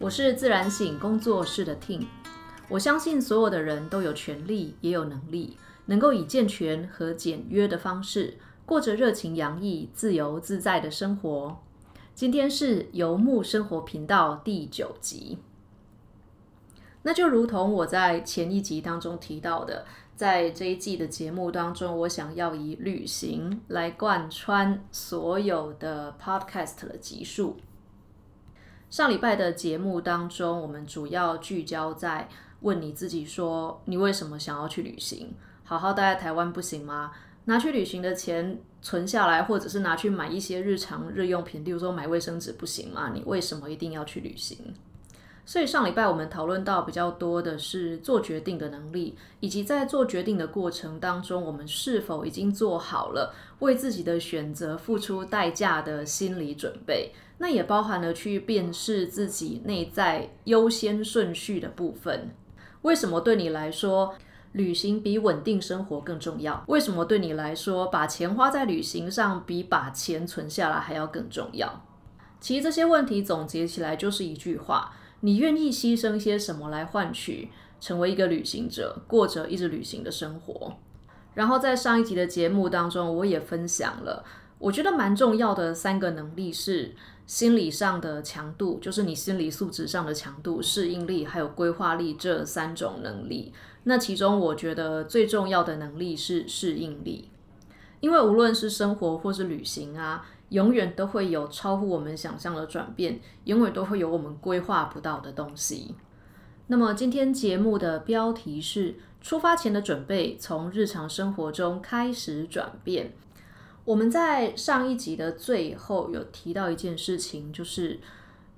我是自然醒工作室的 tin 我相信所有的人都有权利，也有能力，能够以健全和简约的方式，过着热情洋溢、自由自在的生活。今天是游牧生活频道第九集。那就如同我在前一集当中提到的，在这一季的节目当中，我想要以旅行来贯穿所有的 podcast 的集数。上礼拜的节目当中，我们主要聚焦在问你自己说，你为什么想要去旅行？好好待在台湾不行吗？拿去旅行的钱存下来，或者是拿去买一些日常日用品，例如说买卫生纸不行吗？你为什么一定要去旅行？所以上礼拜我们讨论到比较多的是做决定的能力，以及在做决定的过程当中，我们是否已经做好了为自己的选择付出代价的心理准备。那也包含了去辨识自己内在优先顺序的部分。为什么对你来说旅行比稳定生活更重要？为什么对你来说把钱花在旅行上比把钱存下来还要更重要？其实这些问题总结起来就是一句话。你愿意牺牲些什么来换取成为一个旅行者，过着一直旅行的生活？然后在上一集的节目当中，我也分享了，我觉得蛮重要的三个能力是心理上的强度，就是你心理素质上的强度、适应力还有规划力这三种能力。那其中我觉得最重要的能力是适应力，因为无论是生活或是旅行啊。永远都会有超乎我们想象的转变，永远都会有我们规划不到的东西。那么今天节目的标题是“出发前的准备，从日常生活中开始转变”。我们在上一集的最后有提到一件事情，就是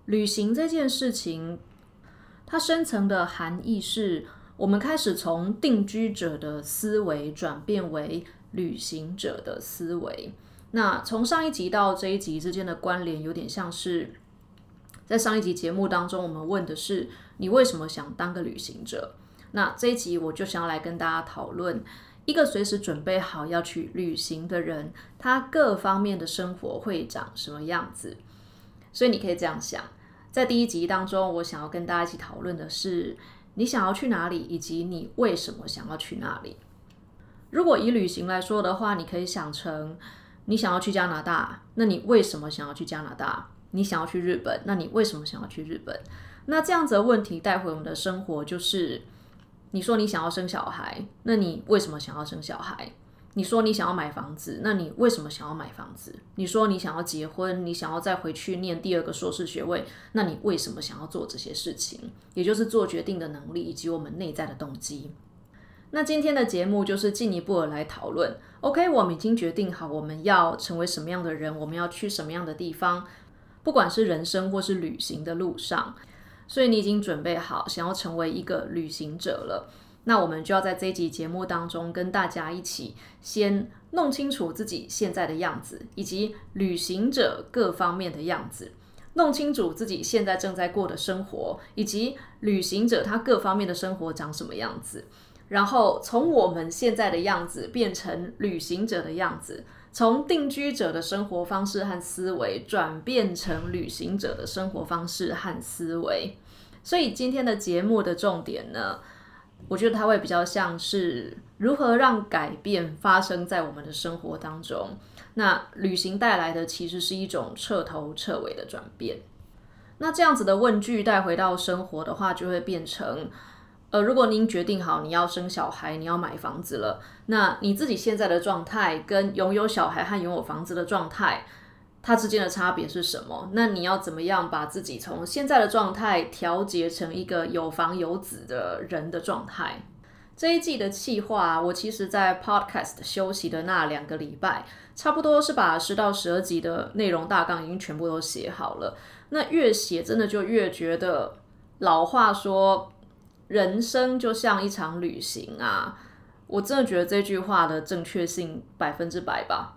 旅行这件事情，它深层的含义是我们开始从定居者的思维转变为旅行者的思维。那从上一集到这一集之间的关联，有点像是在上一集节目当中，我们问的是你为什么想当个旅行者？那这一集我就想要来跟大家讨论一个随时准备好要去旅行的人，他各方面的生活会长什么样子？所以你可以这样想，在第一集当中，我想要跟大家一起讨论的是你想要去哪里，以及你为什么想要去那里。如果以旅行来说的话，你可以想成。你想要去加拿大，那你为什么想要去加拿大？你想要去日本，那你为什么想要去日本？那这样子的问题带回我们的生活，就是你说你想要生小孩，那你为什么想要生小孩？你说你想要买房子，那你为什么想要买房子？你说你想要结婚，你想要再回去念第二个硕士学位，那你为什么想要做这些事情？也就是做决定的能力以及我们内在的动机。那今天的节目就是进一步的来讨论。OK，我们已经决定好我们要成为什么样的人，我们要去什么样的地方，不管是人生或是旅行的路上。所以你已经准备好想要成为一个旅行者了。那我们就要在这一集节目当中跟大家一起先弄清楚自己现在的样子，以及旅行者各方面的样子，弄清楚自己现在正在过的生活，以及旅行者他各方面的生活长什么样子。然后从我们现在的样子变成旅行者的样子，从定居者的生活方式和思维转变成旅行者的生活方式和思维。所以今天的节目的重点呢，我觉得它会比较像是如何让改变发生在我们的生活当中。那旅行带来的其实是一种彻头彻尾的转变。那这样子的问句带回到生活的话，就会变成。呃，如果您决定好你要生小孩，你要买房子了，那你自己现在的状态跟拥有小孩和拥有房子的状态，它之间的差别是什么？那你要怎么样把自己从现在的状态调节成一个有房有子的人的状态？这一季的企划，我其实在 Podcast 休息的那两个礼拜，差不多是把十到十二集的内容大纲已经全部都写好了。那越写，真的就越觉得老话说。人生就像一场旅行啊！我真的觉得这句话的正确性百分之百吧。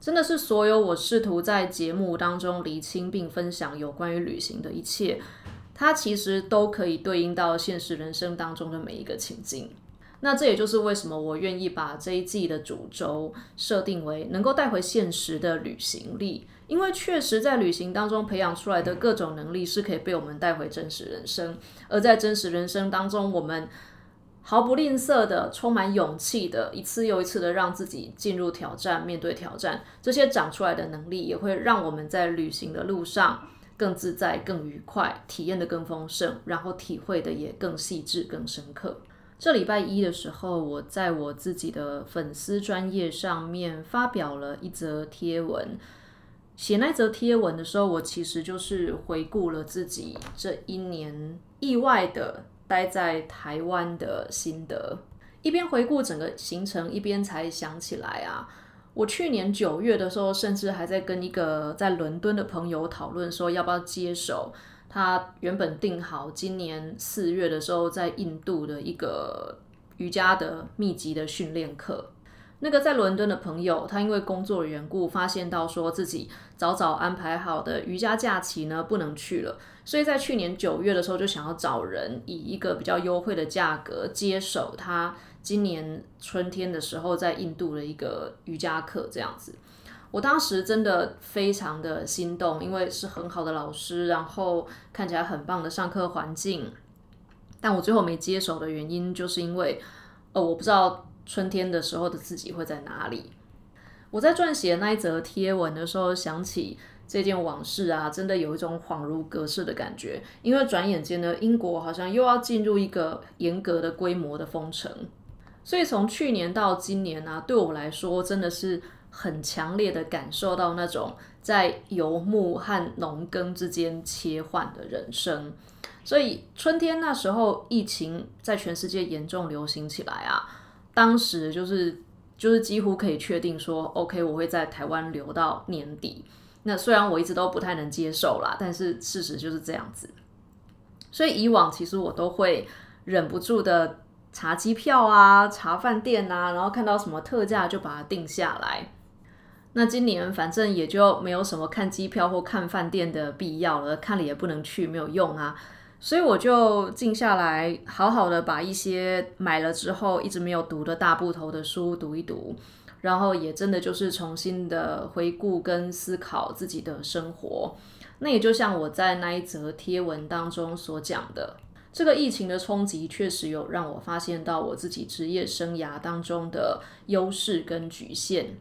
真的是所有我试图在节目当中厘清并分享有关于旅行的一切，它其实都可以对应到现实人生当中的每一个情境。那这也就是为什么我愿意把这一季的主轴设定为能够带回现实的旅行力。因为确实在旅行当中培养出来的各种能力是可以被我们带回真实人生，而在真实人生当中，我们毫不吝啬的、充满勇气的，一次又一次的让自己进入挑战、面对挑战，这些长出来的能力也会让我们在旅行的路上更自在、更愉快，体验的更丰盛，然后体会的也更细致、更深刻。这礼拜一的时候，我在我自己的粉丝专业上面发表了一则贴文。写那则贴文的时候，我其实就是回顾了自己这一年意外的待在台湾的心得。一边回顾整个行程，一边才想起来啊，我去年九月的时候，甚至还在跟一个在伦敦的朋友讨论，说要不要接手。他原本定好今年四月的时候在印度的一个瑜伽的密集的训练课。那个在伦敦的朋友，他因为工作的缘故，发现到说自己早早安排好的瑜伽假期呢不能去了，所以在去年九月的时候就想要找人以一个比较优惠的价格接手他今年春天的时候在印度的一个瑜伽课这样子。我当时真的非常的心动，因为是很好的老师，然后看起来很棒的上课环境。但我最后没接手的原因，就是因为，呃，我不知道春天的时候的自己会在哪里。我在撰写那一则贴文的时候，想起这件往事啊，真的有一种恍如隔世的感觉。因为转眼间呢，英国好像又要进入一个严格的规模的封城，所以从去年到今年呢，对我来说真的是。很强烈的感受到那种在游牧和农耕之间切换的人生，所以春天那时候疫情在全世界严重流行起来啊，当时就是就是几乎可以确定说，OK，我会在台湾留到年底。那虽然我一直都不太能接受啦，但是事实就是这样子。所以以往其实我都会忍不住的查机票啊，查饭店啊，然后看到什么特价就把它定下来。那今年反正也就没有什么看机票或看饭店的必要了，看了也不能去，没有用啊。所以我就静下来，好好的把一些买了之后一直没有读的大部头的书读一读，然后也真的就是重新的回顾跟思考自己的生活。那也就像我在那一则贴文当中所讲的，这个疫情的冲击确实有让我发现到我自己职业生涯当中的优势跟局限。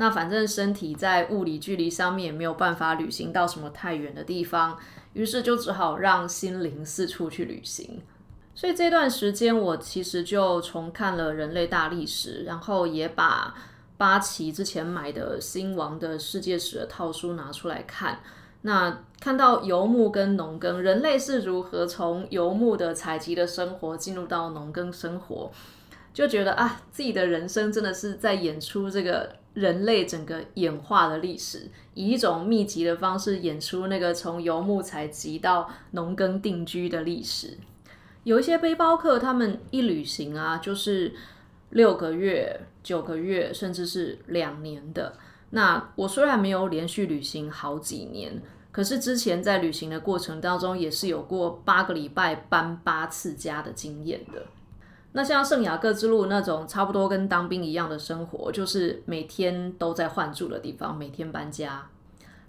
那反正身体在物理距离上面也没有办法旅行到什么太远的地方，于是就只好让心灵四处去旅行。所以这段时间我其实就重看了人类大历史，然后也把八旗之前买的新王的世界史的套书拿出来看。那看到游牧跟农耕，人类是如何从游牧的采集的生活进入到农耕生活，就觉得啊，自己的人生真的是在演出这个。人类整个演化的历史，以一种密集的方式演出那个从游牧采集到农耕定居的历史。有一些背包客，他们一旅行啊，就是六个月、九个月，甚至是两年的。那我虽然没有连续旅行好几年，可是之前在旅行的过程当中，也是有过八个礼拜搬八次家的经验的。那像圣雅各之路那种差不多跟当兵一样的生活，就是每天都在换住的地方，每天搬家。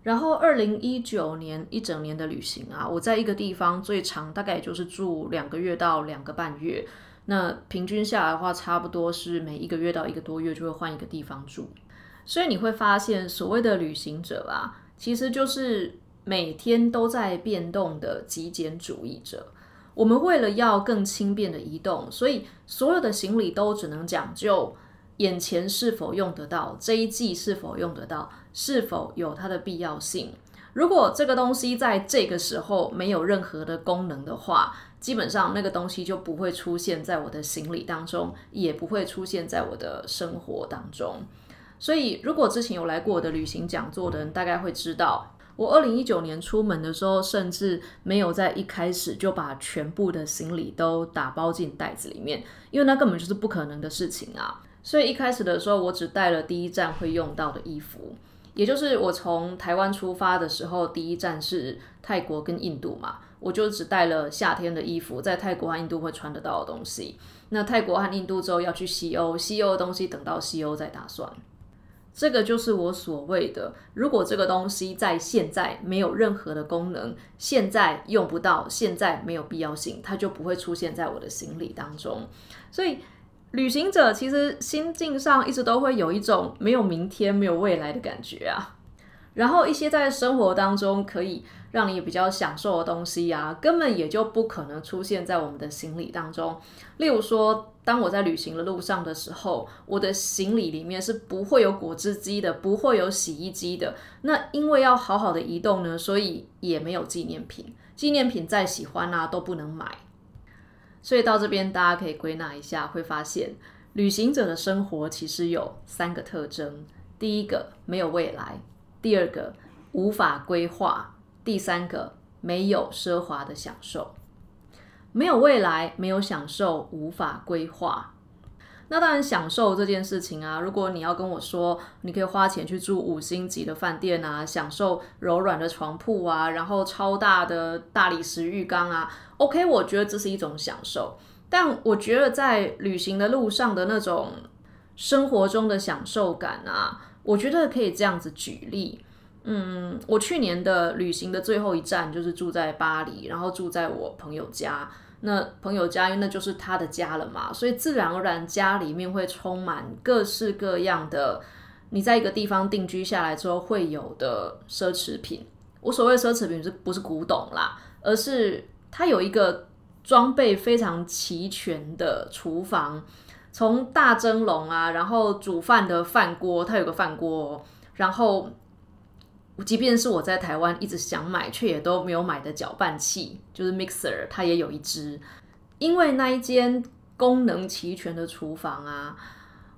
然后二零一九年一整年的旅行啊，我在一个地方最长大概也就是住两个月到两个半月。那平均下来的话，差不多是每一个月到一个多月就会换一个地方住。所以你会发现，所谓的旅行者啊，其实就是每天都在变动的极简主义者。我们为了要更轻便的移动，所以所有的行李都只能讲究眼前是否用得到，这一季是否用得到，是否有它的必要性。如果这个东西在这个时候没有任何的功能的话，基本上那个东西就不会出现在我的行李当中，也不会出现在我的生活当中。所以，如果之前有来过我的旅行讲座的人，大概会知道。我二零一九年出门的时候，甚至没有在一开始就把全部的行李都打包进袋子里面，因为那根本就是不可能的事情啊。所以一开始的时候，我只带了第一站会用到的衣服，也就是我从台湾出发的时候，第一站是泰国跟印度嘛，我就只带了夏天的衣服，在泰国和印度会穿得到的东西。那泰国和印度之后要去西欧，西欧的东西等到西欧再打算。这个就是我所谓的，如果这个东西在现在没有任何的功能，现在用不到，现在没有必要性，它就不会出现在我的行李当中。所以，旅行者其实心境上一直都会有一种没有明天、没有未来的感觉啊。然后，一些在生活当中可以让你比较享受的东西啊，根本也就不可能出现在我们的行李当中。例如说，当我在旅行的路上的时候，我的行李里面是不会有果汁机的，不会有洗衣机的。那因为要好好的移动呢，所以也没有纪念品。纪念品再喜欢啊，都不能买。所以到这边，大家可以归纳一下，会发现旅行者的生活其实有三个特征：第一个，没有未来。第二个无法规划，第三个没有奢华的享受，没有未来，没有享受，无法规划。那当然，享受这件事情啊，如果你要跟我说，你可以花钱去住五星级的饭店啊，享受柔软的床铺啊，然后超大的大理石浴缸啊，OK，我觉得这是一种享受。但我觉得在旅行的路上的那种生活中的享受感啊。我觉得可以这样子举例，嗯，我去年的旅行的最后一站就是住在巴黎，然后住在我朋友家。那朋友家因为那就是他的家了嘛，所以自然而然家里面会充满各式各样的你在一个地方定居下来之后会有的奢侈品。我所谓奢侈品是不是古董啦，而是它有一个装备非常齐全的厨房。从大蒸笼啊，然后煮饭的饭锅，它有个饭锅，然后即便是我在台湾一直想买却也都没有买的搅拌器，就是 mixer，它也有一只。因为那一间功能齐全的厨房啊，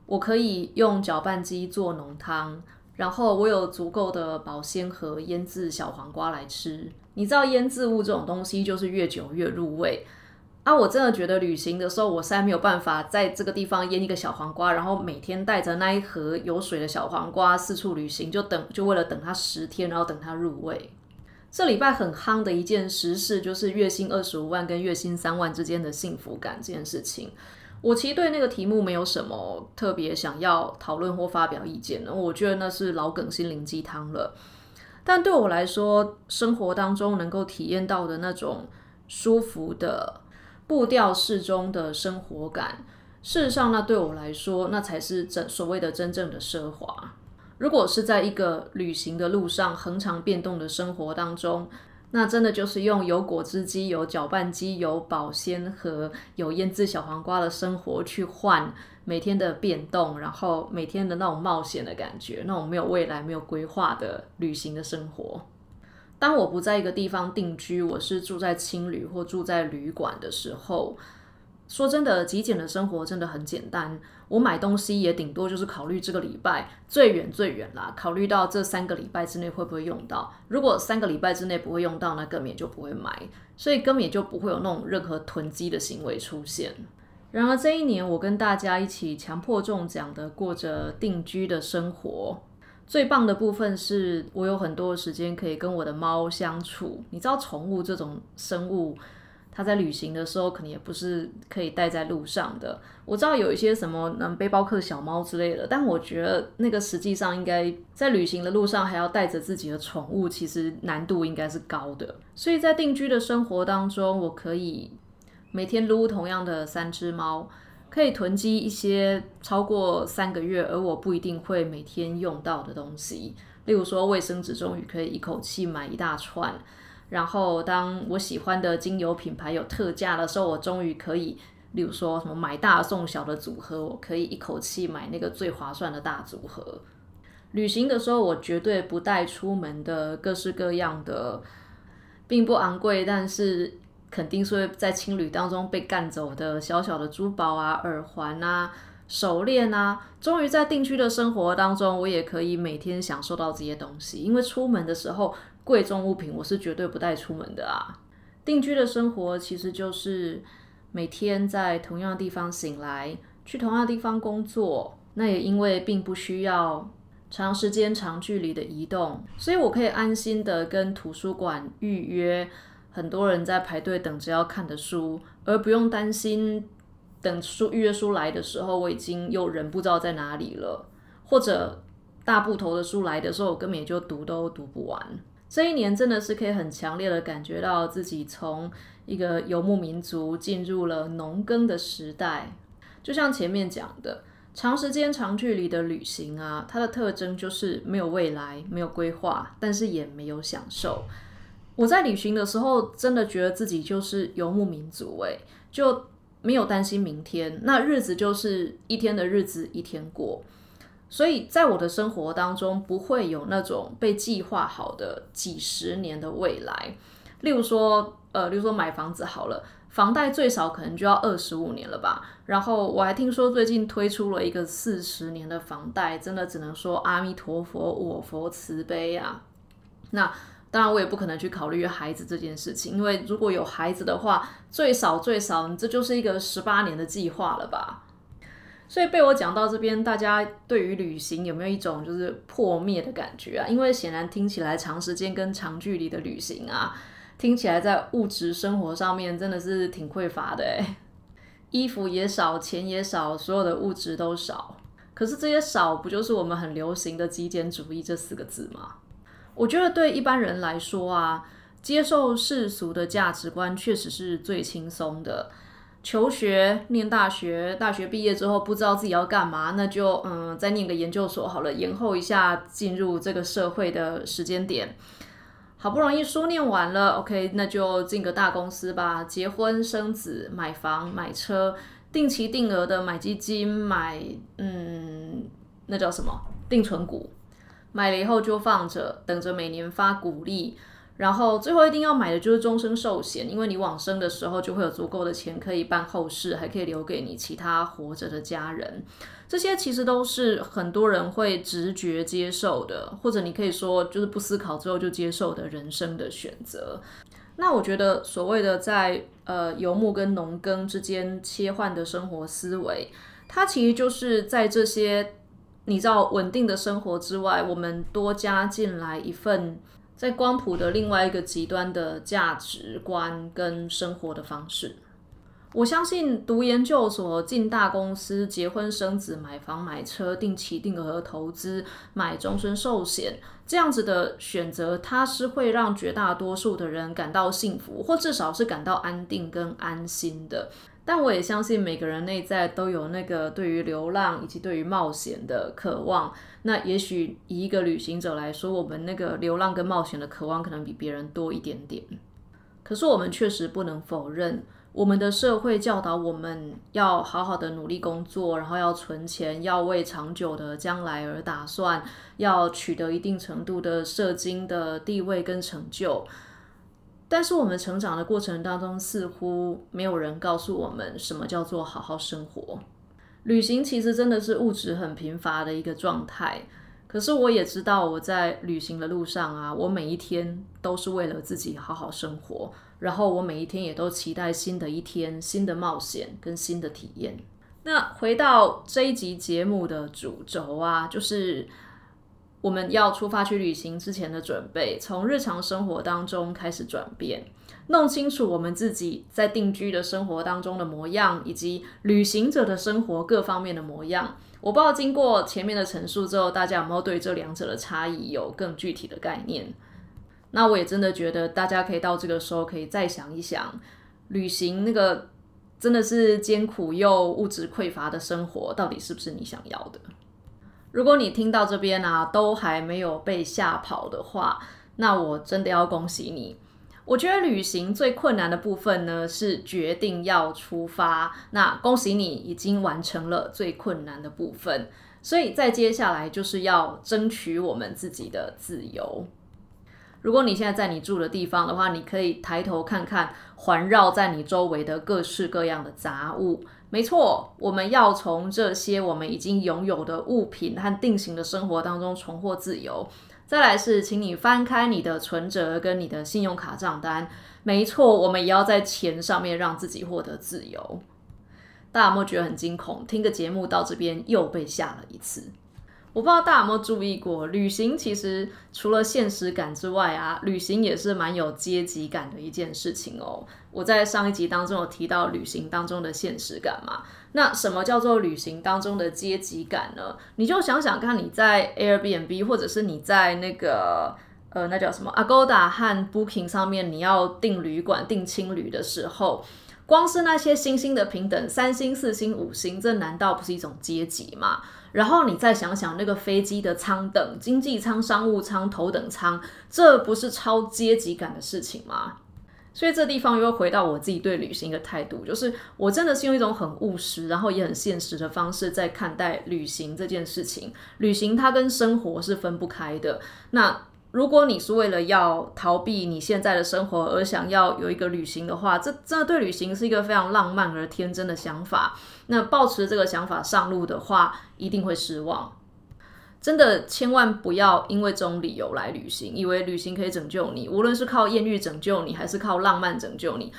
我可以用搅拌机做浓汤，然后我有足够的保鲜盒腌制小黄瓜来吃。你知道腌制物这种东西，就是越久越入味。啊，我真的觉得旅行的时候，我实在没有办法在这个地方腌一个小黄瓜，然后每天带着那一盒有水的小黄瓜四处旅行，就等就为了等它十天，然后等它入味。这礼拜很夯的一件实事，就是月薪二十五万跟月薪三万之间的幸福感这件事情。我其实对那个题目没有什么特别想要讨论或发表意见的，我觉得那是老梗心灵鸡汤了。但对我来说，生活当中能够体验到的那种舒服的。步调适中的生活感，事实上，那对我来说，那才是真所谓的真正的奢华。如果是在一个旅行的路上，恒常变动的生活当中，那真的就是用有果汁机、有搅拌机、有保鲜盒、有腌制小黄瓜的生活去换每天的变动，然后每天的那种冒险的感觉，那种没有未来、没有规划的旅行的生活。当我不在一个地方定居，我是住在青旅或住在旅馆的时候，说真的，极简的生活真的很简单。我买东西也顶多就是考虑这个礼拜最远最远啦，考虑到这三个礼拜之内会不会用到。如果三个礼拜之内不会用到，那根本也就不会买，所以根本也就不会有那种任何囤积的行为出现。然而这一年，我跟大家一起强迫中奖的过着定居的生活。最棒的部分是我有很多时间可以跟我的猫相处。你知道，宠物这种生物，它在旅行的时候可能也不是可以带在路上的。我知道有一些什么嗯背包客小猫之类的，但我觉得那个实际上应该在旅行的路上还要带着自己的宠物，其实难度应该是高的。所以在定居的生活当中，我可以每天撸同样的三只猫。可以囤积一些超过三个月，而我不一定会每天用到的东西。例如说，卫生纸终于可以一口气买一大串。然后，当我喜欢的精油品牌有特价的时候，我终于可以，例如说什么买大送小的组合，我可以一口气买那个最划算的大组合。旅行的时候，我绝对不带出门的各式各样的，并不昂贵，但是。肯定是会在青旅当中被干走的小小的珠宝啊、耳环啊、手链啊。终于在定居的生活当中，我也可以每天享受到这些东西。因为出门的时候，贵重物品我是绝对不带出门的啊。定居的生活其实就是每天在同样的地方醒来，去同样的地方工作。那也因为并不需要长时间、长距离的移动，所以我可以安心的跟图书馆预约。很多人在排队等着要看的书，而不用担心等书预约书来的时候，我已经又人不知道在哪里了，或者大部头的书来的时候，我根本也就读都读不完。这一年真的是可以很强烈的感觉到自己从一个游牧民族进入了农耕的时代。就像前面讲的，长时间长距离的旅行啊，它的特征就是没有未来，没有规划，但是也没有享受。我在旅行的时候，真的觉得自己就是游牧民族，诶，就没有担心明天，那日子就是一天的日子一天过。所以在我的生活当中，不会有那种被计划好的几十年的未来。例如说，呃，例如说买房子好了，房贷最少可能就要二十五年了吧。然后我还听说最近推出了一个四十年的房贷，真的只能说阿弥陀佛，我佛慈悲啊。那当然，我也不可能去考虑孩子这件事情，因为如果有孩子的话，最少最少，这就是一个十八年的计划了吧。所以被我讲到这边，大家对于旅行有没有一种就是破灭的感觉啊？因为显然听起来长时间跟长距离的旅行啊，听起来在物质生活上面真的是挺匮乏的诶衣服也少，钱也少，所有的物质都少。可是这些少，不就是我们很流行的极简主义这四个字吗？我觉得对一般人来说啊，接受世俗的价值观确实是最轻松的。求学、念大学，大学毕业之后不知道自己要干嘛，那就嗯，再念个研究所好了，延后一下进入这个社会的时间点。好不容易书念完了，OK，那就进个大公司吧，结婚生子，买房买车，定期定额的买基金，买嗯，那叫什么定存股，买了以后就放着，等着每年发股利。然后最后一定要买的就是终身寿险，因为你往生的时候就会有足够的钱可以办后事，还可以留给你其他活着的家人。这些其实都是很多人会直觉接受的，或者你可以说就是不思考之后就接受的人生的选择。那我觉得所谓的在呃游牧跟农耕之间切换的生活思维，它其实就是在这些你知道稳定的生活之外，我们多加进来一份。在光谱的另外一个极端的价值观跟生活的方式，我相信读研究所、进大公司、结婚生子、买房买车、定期定额投资、买终身寿险这样子的选择，它是会让绝大多数的人感到幸福，或至少是感到安定跟安心的。但我也相信每个人内在都有那个对于流浪以及对于冒险的渴望。那也许以一个旅行者来说，我们那个流浪跟冒险的渴望可能比别人多一点点。可是我们确实不能否认，我们的社会教导我们要好好的努力工作，然后要存钱，要为长久的将来而打算，要取得一定程度的社经的地位跟成就。但是我们成长的过程当中，似乎没有人告诉我们什么叫做好好生活。旅行其实真的是物质很贫乏的一个状态。可是我也知道，我在旅行的路上啊，我每一天都是为了自己好好生活。然后我每一天也都期待新的一天、新的冒险跟新的体验。那回到这一集节目的主轴啊，就是。我们要出发去旅行之前的准备，从日常生活当中开始转变，弄清楚我们自己在定居的生活当中的模样，以及旅行者的生活各方面的模样。我不知道经过前面的陈述之后，大家有没有对这两者的差异有更具体的概念？那我也真的觉得大家可以到这个时候可以再想一想，旅行那个真的是艰苦又物质匮乏的生活，到底是不是你想要的？如果你听到这边啊，都还没有被吓跑的话，那我真的要恭喜你。我觉得旅行最困难的部分呢，是决定要出发。那恭喜你已经完成了最困难的部分，所以再接下来就是要争取我们自己的自由。如果你现在在你住的地方的话，你可以抬头看看环绕在你周围的各式各样的杂物。没错，我们要从这些我们已经拥有的物品和定型的生活当中重获自由。再来是，请你翻开你的存折跟你的信用卡账单。没错，我们也要在钱上面让自己获得自由。大家有没有觉得很惊恐？听个节目到这边又被吓了一次。我不知道大家有没有注意过，旅行其实除了现实感之外啊，旅行也是蛮有阶级感的一件事情哦。我在上一集当中有提到旅行当中的现实感嘛？那什么叫做旅行当中的阶级感呢？你就想想看，你在 Airbnb 或者是你在那个呃，那叫什么 Agoda 和 Booking 上面，你要订旅馆、订青旅的时候。光是那些星星的平等，三星、四星、五星，这难道不是一种阶级吗？然后你再想想那个飞机的舱等，经济舱、商务舱、头等舱，这不是超阶级感的事情吗？所以这地方又回到我自己对旅行的态度，就是我真的是用一种很务实，然后也很现实的方式在看待旅行这件事情。旅行它跟生活是分不开的。那如果你是为了要逃避你现在的生活而想要有一个旅行的话，这真的对旅行是一个非常浪漫而天真的想法。那抱持这个想法上路的话，一定会失望。真的千万不要因为这种理由来旅行，以为旅行可以拯救你，无论是靠艳遇拯救你，还是靠浪漫拯救你。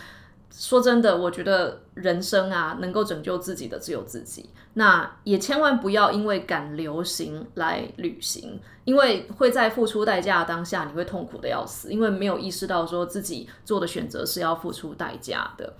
说真的，我觉得人生啊，能够拯救自己的只有自己。那也千万不要因为赶流行来旅行，因为会在付出代价当下，你会痛苦的要死，因为没有意识到说自己做的选择是要付出代价的。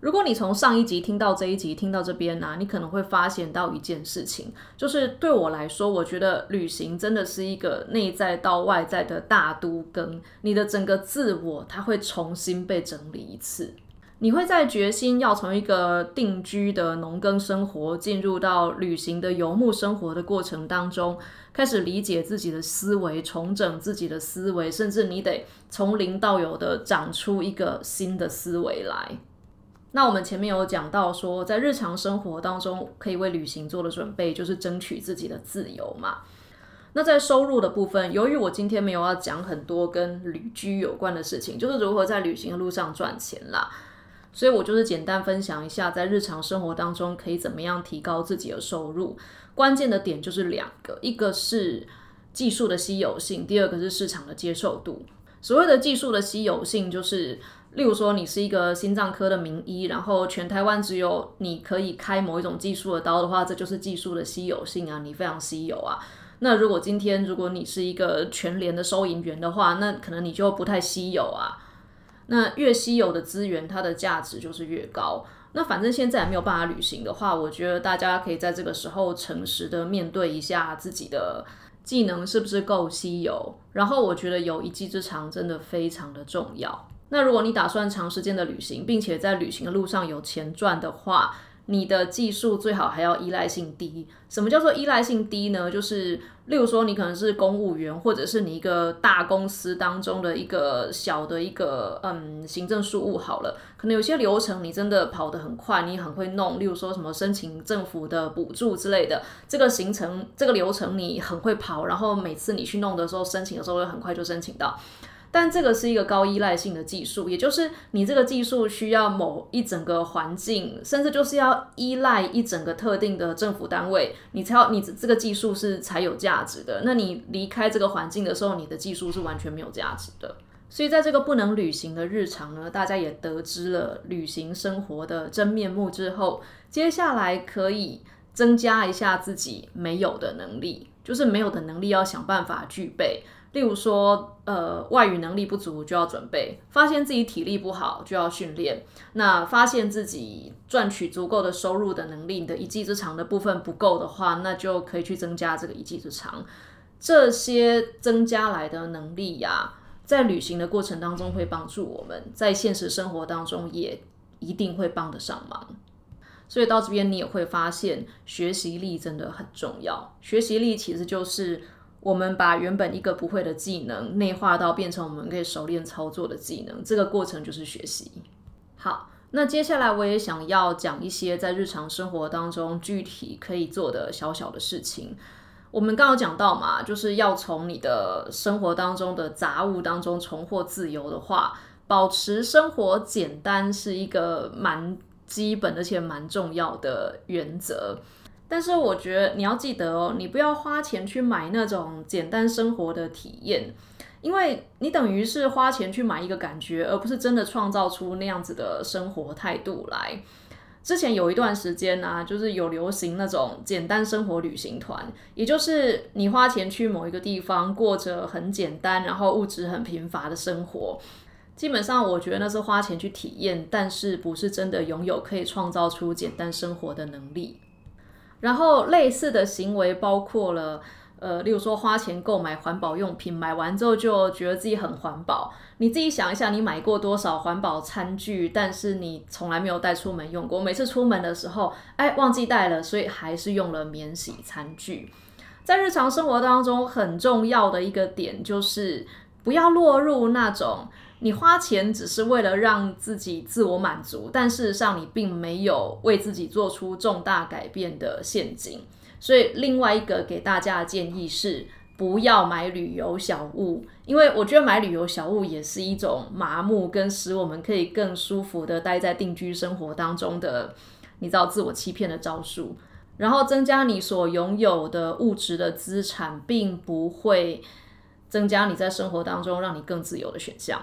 如果你从上一集听到这一集，听到这边呢，你可能会发现到一件事情，就是对我来说，我觉得旅行真的是一个内在到外在的大都更，你的整个自我，它会重新被整理一次。你会在决心要从一个定居的农耕生活进入到旅行的游牧生活的过程当中，开始理解自己的思维，重整自己的思维，甚至你得从零到有的长出一个新的思维来。那我们前面有讲到说，在日常生活当中可以为旅行做的准备，就是争取自己的自由嘛。那在收入的部分，由于我今天没有要讲很多跟旅居有关的事情，就是如何在旅行的路上赚钱啦。所以我就是简单分享一下，在日常生活当中可以怎么样提高自己的收入。关键的点就是两个，一个是技术的稀有性，第二个是市场的接受度。所谓的技术的稀有性，就是例如说你是一个心脏科的名医，然后全台湾只有你可以开某一种技术的刀的话，这就是技术的稀有性啊，你非常稀有啊。那如果今天如果你是一个全联的收银员的话，那可能你就不太稀有啊。那越稀有的资源，它的价值就是越高。那反正现在没有办法旅行的话，我觉得大家可以在这个时候诚实的面对一下自己的技能是不是够稀有。然后我觉得有一技之长真的非常的重要。那如果你打算长时间的旅行，并且在旅行的路上有钱赚的话，你的技术最好还要依赖性低。什么叫做依赖性低呢？就是例如说，你可能是公务员，或者是你一个大公司当中的一个小的一个嗯行政事务好了，可能有些流程你真的跑得很快，你很会弄。例如说什么申请政府的补助之类的，这个行程这个流程你很会跑，然后每次你去弄的时候，申请的时候会很快就申请到。但这个是一个高依赖性的技术，也就是你这个技术需要某一整个环境，甚至就是要依赖一整个特定的政府单位，你才要你这个技术是才有价值的。那你离开这个环境的时候，你的技术是完全没有价值的。所以在这个不能旅行的日常呢，大家也得知了旅行生活的真面目之后，接下来可以增加一下自己没有的能力，就是没有的能力要想办法具备。例如说，呃，外语能力不足就要准备；发现自己体力不好就要训练。那发现自己赚取足够的收入的能力，你的一技之长的部分不够的话，那就可以去增加这个一技之长。这些增加来的能力呀，在旅行的过程当中会帮助我们，在现实生活当中也一定会帮得上忙。所以到这边你也会发现，学习力真的很重要。学习力其实就是。我们把原本一个不会的技能内化到变成我们可以熟练操作的技能，这个过程就是学习。好，那接下来我也想要讲一些在日常生活当中具体可以做的小小的事情。我们刚刚讲到嘛，就是要从你的生活当中的杂物当中重获自由的话，保持生活简单是一个蛮基本而且蛮重要的原则。但是我觉得你要记得哦，你不要花钱去买那种简单生活的体验，因为你等于是花钱去买一个感觉，而不是真的创造出那样子的生活态度来。之前有一段时间呢，就是有流行那种简单生活旅行团，也就是你花钱去某一个地方，过着很简单，然后物质很贫乏的生活。基本上，我觉得那是花钱去体验，但是不是真的拥有可以创造出简单生活的能力。然后类似的行为包括了。呃，例如说花钱购买环保用品，买完之后就觉得自己很环保。你自己想一下，你买过多少环保餐具，但是你从来没有带出门用过。每次出门的时候，哎，忘记带了，所以还是用了免洗餐具。在日常生活当中，很重要的一个点就是不要落入那种你花钱只是为了让自己自我满足，但事实上你并没有为自己做出重大改变的陷阱。所以，另外一个给大家的建议是，不要买旅游小物，因为我觉得买旅游小物也是一种麻木跟使我们可以更舒服的待在定居生活当中的，你知道自我欺骗的招数。然后，增加你所拥有的物质的资产，并不会增加你在生活当中让你更自由的选项。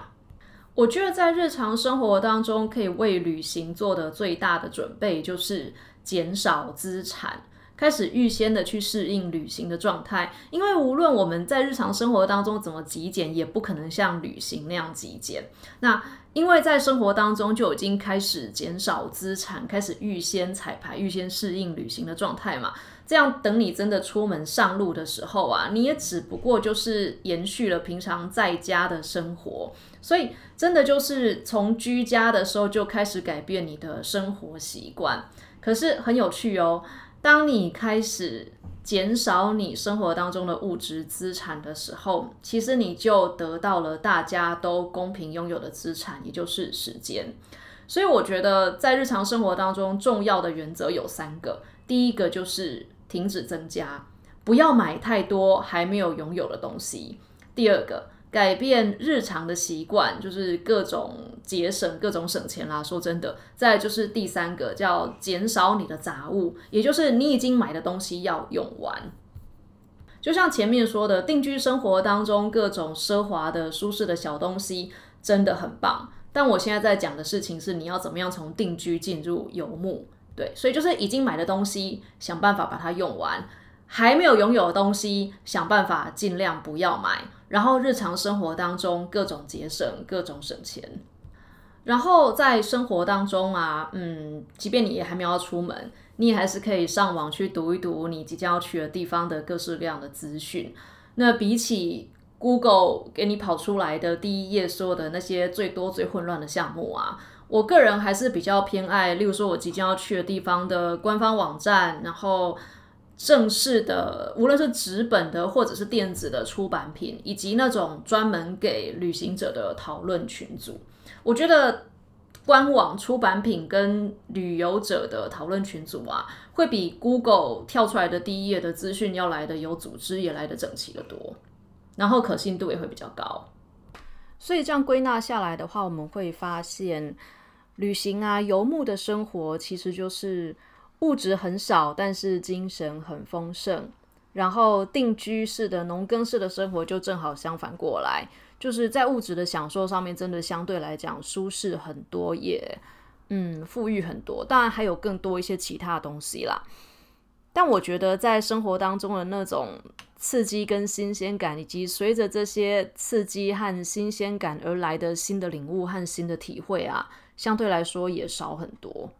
我觉得在日常生活当中，可以为旅行做的最大的准备，就是减少资产。开始预先的去适应旅行的状态，因为无论我们在日常生活当中怎么极简，也不可能像旅行那样极简。那因为在生活当中就已经开始减少资产，开始预先彩排、预先适应旅行的状态嘛，这样等你真的出门上路的时候啊，你也只不过就是延续了平常在家的生活，所以真的就是从居家的时候就开始改变你的生活习惯。可是很有趣哦。当你开始减少你生活当中的物质资产的时候，其实你就得到了大家都公平拥有的资产，也就是时间。所以我觉得在日常生活当中，重要的原则有三个。第一个就是停止增加，不要买太多还没有拥有的东西。第二个。改变日常的习惯，就是各种节省、各种省钱啦。说真的，再就是第三个叫减少你的杂物，也就是你已经买的东西要用完。就像前面说的，定居生活当中各种奢华的、舒适的小东西真的很棒。但我现在在讲的事情是，你要怎么样从定居进入游牧？对，所以就是已经买的东西，想办法把它用完。还没有拥有的东西，想办法尽量不要买。然后日常生活当中各种节省，各种省钱。然后在生活当中啊，嗯，即便你也还没有要出门，你也还是可以上网去读一读你即将要去的地方的各式各样的资讯。那比起 Google 给你跑出来的第一页说的那些最多最混乱的项目啊，我个人还是比较偏爱，例如说我即将要去的地方的官方网站，然后。正式的，无论是纸本的或者是电子的出版品，以及那种专门给旅行者的讨论群组，我觉得官网出版品跟旅游者的讨论群组啊，会比 Google 跳出来的第一页的资讯要来的有组织，也来的整齐的多，然后可信度也会比较高。所以这样归纳下来的话，我们会发现，旅行啊、游牧的生活其实就是。物质很少，但是精神很丰盛。然后定居式的农耕式的生活就正好相反过来，就是在物质的享受上面，真的相对来讲舒适很多，也嗯富裕很多。当然还有更多一些其他的东西啦。但我觉得在生活当中的那种刺激跟新鲜感，以及随着这些刺激和新鲜感而来的新的领悟和新的体会啊，相对来说也少很多。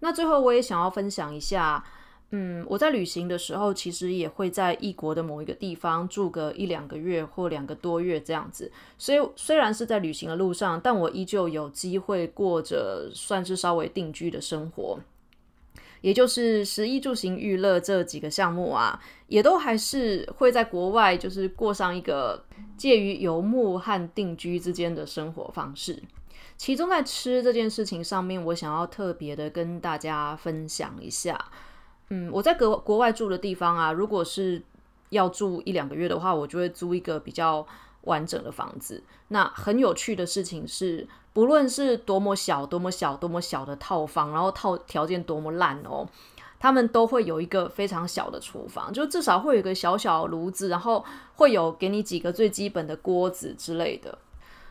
那最后我也想要分享一下，嗯，我在旅行的时候，其实也会在异国的某一个地方住个一两个月或两个多月这样子。所以虽然是在旅行的路上，但我依旧有机会过着算是稍微定居的生活，也就是食衣住行娱乐这几个项目啊，也都还是会在国外就是过上一个介于游牧和定居之间的生活方式。其中在吃这件事情上面，我想要特别的跟大家分享一下。嗯，我在国国外住的地方啊，如果是要住一两个月的话，我就会租一个比较完整的房子。那很有趣的事情是，不论是多么小、多么小、多么小的套房，然后套条件多么烂哦，他们都会有一个非常小的厨房，就至少会有个小小炉子，然后会有给你几个最基本的锅子之类的。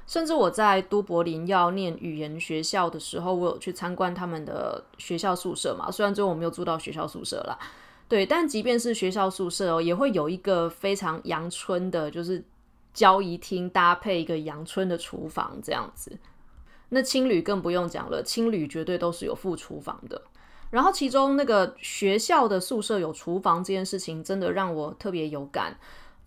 甚至我在都柏林要念语言学校的时候，我有去参观他们的学校宿舍嘛。虽然最后我没有住到学校宿舍啦，对，但即便是学校宿舍哦，也会有一个非常阳春的，就是交谊厅搭配一个阳春的厨房这样子。那青旅更不用讲了，青旅绝对都是有附厨房的。然后其中那个学校的宿舍有厨房这件事情，真的让我特别有感。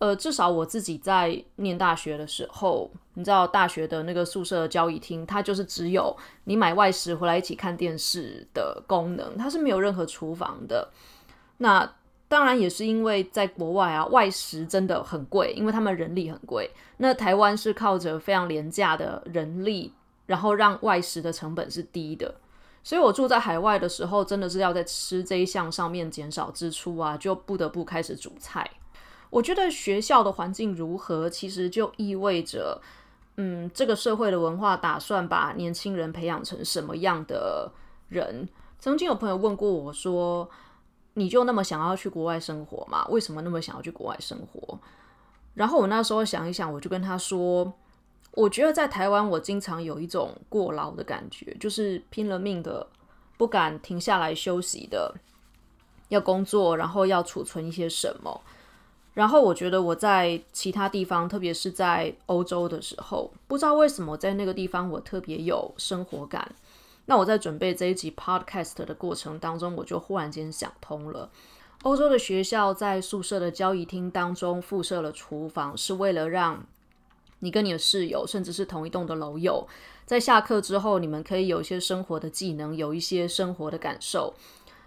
呃，至少我自己在念大学的时候，你知道大学的那个宿舍交易厅，它就是只有你买外食回来一起看电视的功能，它是没有任何厨房的。那当然也是因为在国外啊，外食真的很贵，因为他们人力很贵。那台湾是靠着非常廉价的人力，然后让外食的成本是低的。所以我住在海外的时候，真的是要在吃这一项上面减少支出啊，就不得不开始煮菜。我觉得学校的环境如何，其实就意味着，嗯，这个社会的文化打算把年轻人培养成什么样的人。曾经有朋友问过我说：“你就那么想要去国外生活吗？为什么那么想要去国外生活？”然后我那时候想一想，我就跟他说：“我觉得在台湾，我经常有一种过劳的感觉，就是拼了命的，不敢停下来休息的，要工作，然后要储存一些什么。”然后我觉得我在其他地方，特别是在欧洲的时候，不知道为什么在那个地方我特别有生活感。那我在准备这一集 podcast 的过程当中，我就忽然间想通了：欧洲的学校在宿舍的交易厅当中附设了厨房，是为了让你跟你的室友，甚至是同一栋的楼友，在下课之后，你们可以有一些生活的技能，有一些生活的感受。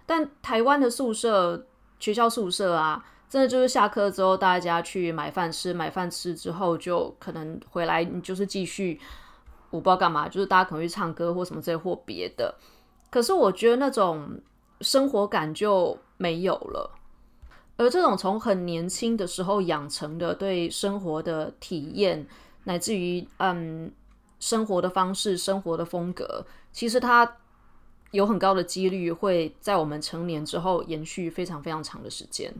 但台湾的宿舍，学校宿舍啊。真的就是下课之后，大家去买饭吃，买饭吃之后就可能回来，你就是继续，我不知道干嘛，就是大家可能去唱歌或什么这或别的。可是我觉得那种生活感就没有了，而这种从很年轻的时候养成的对生活的体验，乃至于嗯生活的方式、生活的风格，其实它有很高的几率会在我们成年之后延续非常非常长的时间。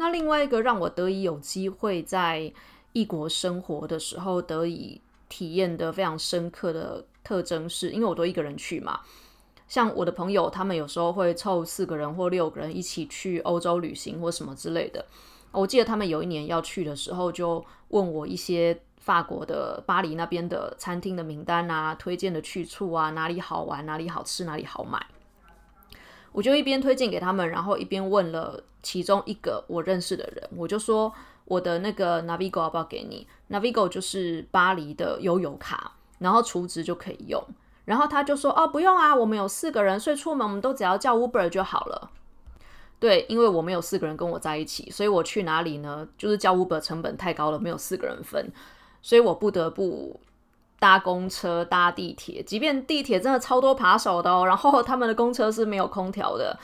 那另外一个让我得以有机会在异国生活的时候得以体验的非常深刻的特征，是因为我都一个人去嘛。像我的朋友，他们有时候会凑四个人或六个人一起去欧洲旅行或什么之类的。我记得他们有一年要去的时候，就问我一些法国的巴黎那边的餐厅的名单啊，推荐的去处啊，哪里好玩，哪里好吃，哪里好买。我就一边推荐给他们，然后一边问了其中一个我认识的人，我就说我的那个 Navigo 要不要给你？Navigo 就是巴黎的悠游卡，然后储值就可以用。然后他就说哦，不用啊，我们有四个人，所以出门我们都只要叫 Uber 就好了。对，因为我们有四个人跟我在一起，所以我去哪里呢？就是叫 Uber 成本太高了，没有四个人分，所以我不得不。搭公车、搭地铁，即便地铁真的超多扒手的哦，然后他们的公车是没有空调的。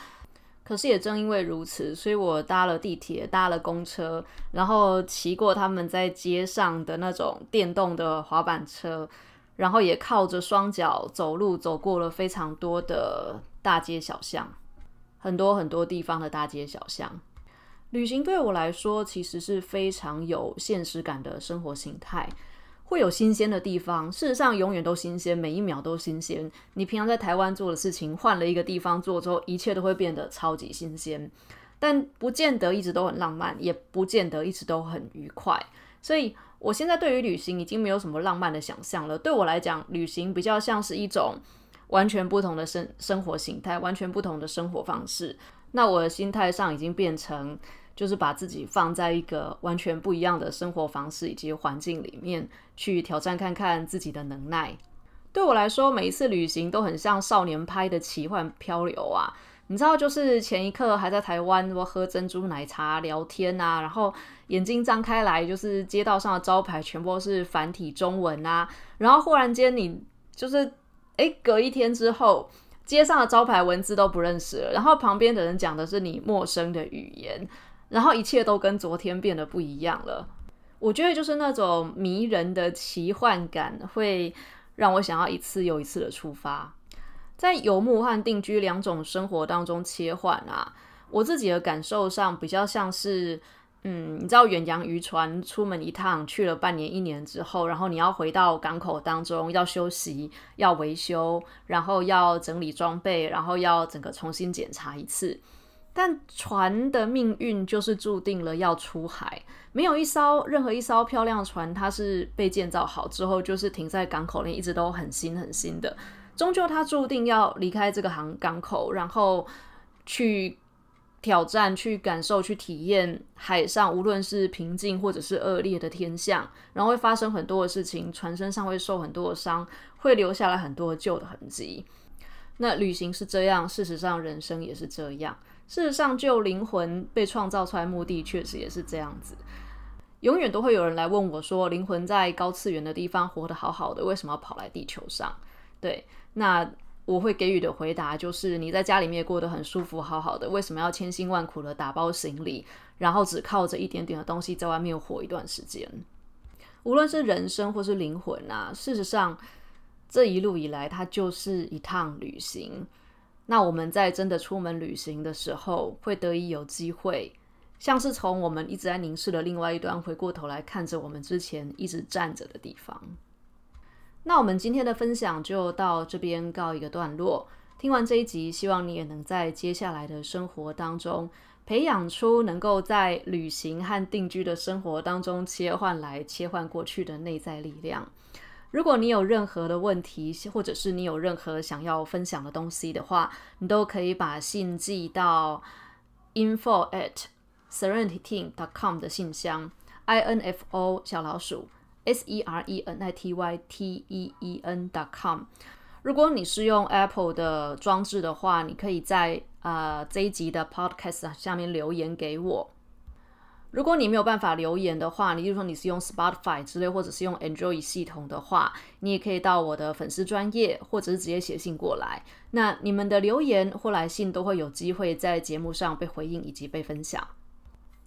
可是也正因为如此，所以我搭了地铁、搭了公车，然后骑过他们在街上的那种电动的滑板车，然后也靠着双脚走路走过了非常多的大街小巷，很多很多地方的大街小巷。旅行对我来说，其实是非常有现实感的生活形态。会有新鲜的地方，事实上永远都新鲜，每一秒都新鲜。你平常在台湾做的事情，换了一个地方做之后，一切都会变得超级新鲜，但不见得一直都很浪漫，也不见得一直都很愉快。所以，我现在对于旅行已经没有什么浪漫的想象了。对我来讲，旅行比较像是一种完全不同的生生活形态，完全不同的生活方式。那我的心态上已经变成。就是把自己放在一个完全不一样的生活方式以及环境里面去挑战看看自己的能耐。对我来说，每一次旅行都很像少年拍的奇幻漂流啊！你知道，就是前一刻还在台湾，我喝珍珠奶茶聊天啊，然后眼睛张开来，就是街道上的招牌全部都是繁体中文啊，然后忽然间你就是哎，隔一天之后，街上的招牌文字都不认识了，然后旁边的人讲的是你陌生的语言。然后一切都跟昨天变得不一样了。我觉得就是那种迷人的奇幻感，会让我想要一次又一次的出发，在游牧和定居两种生活当中切换啊。我自己的感受上比较像是，嗯，你知道远洋渔船出门一趟去了半年一年之后，然后你要回到港口当中要休息、要维修，然后要整理装备，然后要整个重新检查一次。但船的命运就是注定了要出海，没有一艘任何一艘漂亮船，它是被建造好之后就是停在港口里一直都很新很新的，终究它注定要离开这个航港口，然后去。挑战，去感受，去体验海上，无论是平静或者是恶劣的天象，然后会发生很多的事情，船身上会受很多的伤，会留下来很多旧的痕迹。那旅行是这样，事实上人生也是这样。事实上，就灵魂被创造出来目的，确实也是这样子。永远都会有人来问我说，灵魂在高次元的地方活得好好的，为什么要跑来地球上？对，那。我会给予的回答就是：你在家里面过得很舒服，好好的，为什么要千辛万苦的打包行李，然后只靠着一点点的东西在外面活一段时间？无论是人生或是灵魂啊，事实上这一路以来，它就是一趟旅行。那我们在真的出门旅行的时候，会得以有机会，像是从我们一直在凝视的另外一端，回过头来看着我们之前一直站着的地方。那我们今天的分享就到这边告一个段落。听完这一集，希望你也能在接下来的生活当中，培养出能够在旅行和定居的生活当中切换来切换过去的内在力量。如果你有任何的问题，或者是你有任何想要分享的东西的话，你都可以把信寄到 info at serenity dot com 的信箱，i n f o 小老鼠。s e r e n i t y t e e n dot com。如果你是用 Apple 的装置的话，你可以在呃这一集的 Podcast 下面留言给我。如果你没有办法留言的话，你就说你是用 Spotify 之类，或者是用 Android 系统的话，你也可以到我的粉丝专业，或者是直接写信过来。那你们的留言或来信都会有机会在节目上被回应以及被分享。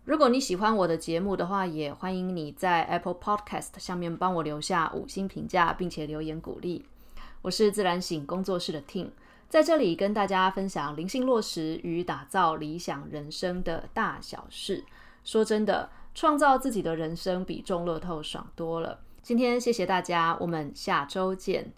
如果你喜欢我的节目的话，也欢迎你在 Apple Podcast 下面帮我留下五星评价，并且留言鼓励。我是自然醒工作室的 Ting，在这里跟大家分享灵性落实与打造理想人生的大小事。说真的，创造自己的人生比中乐透爽多了。今天谢谢大家，我们下周见。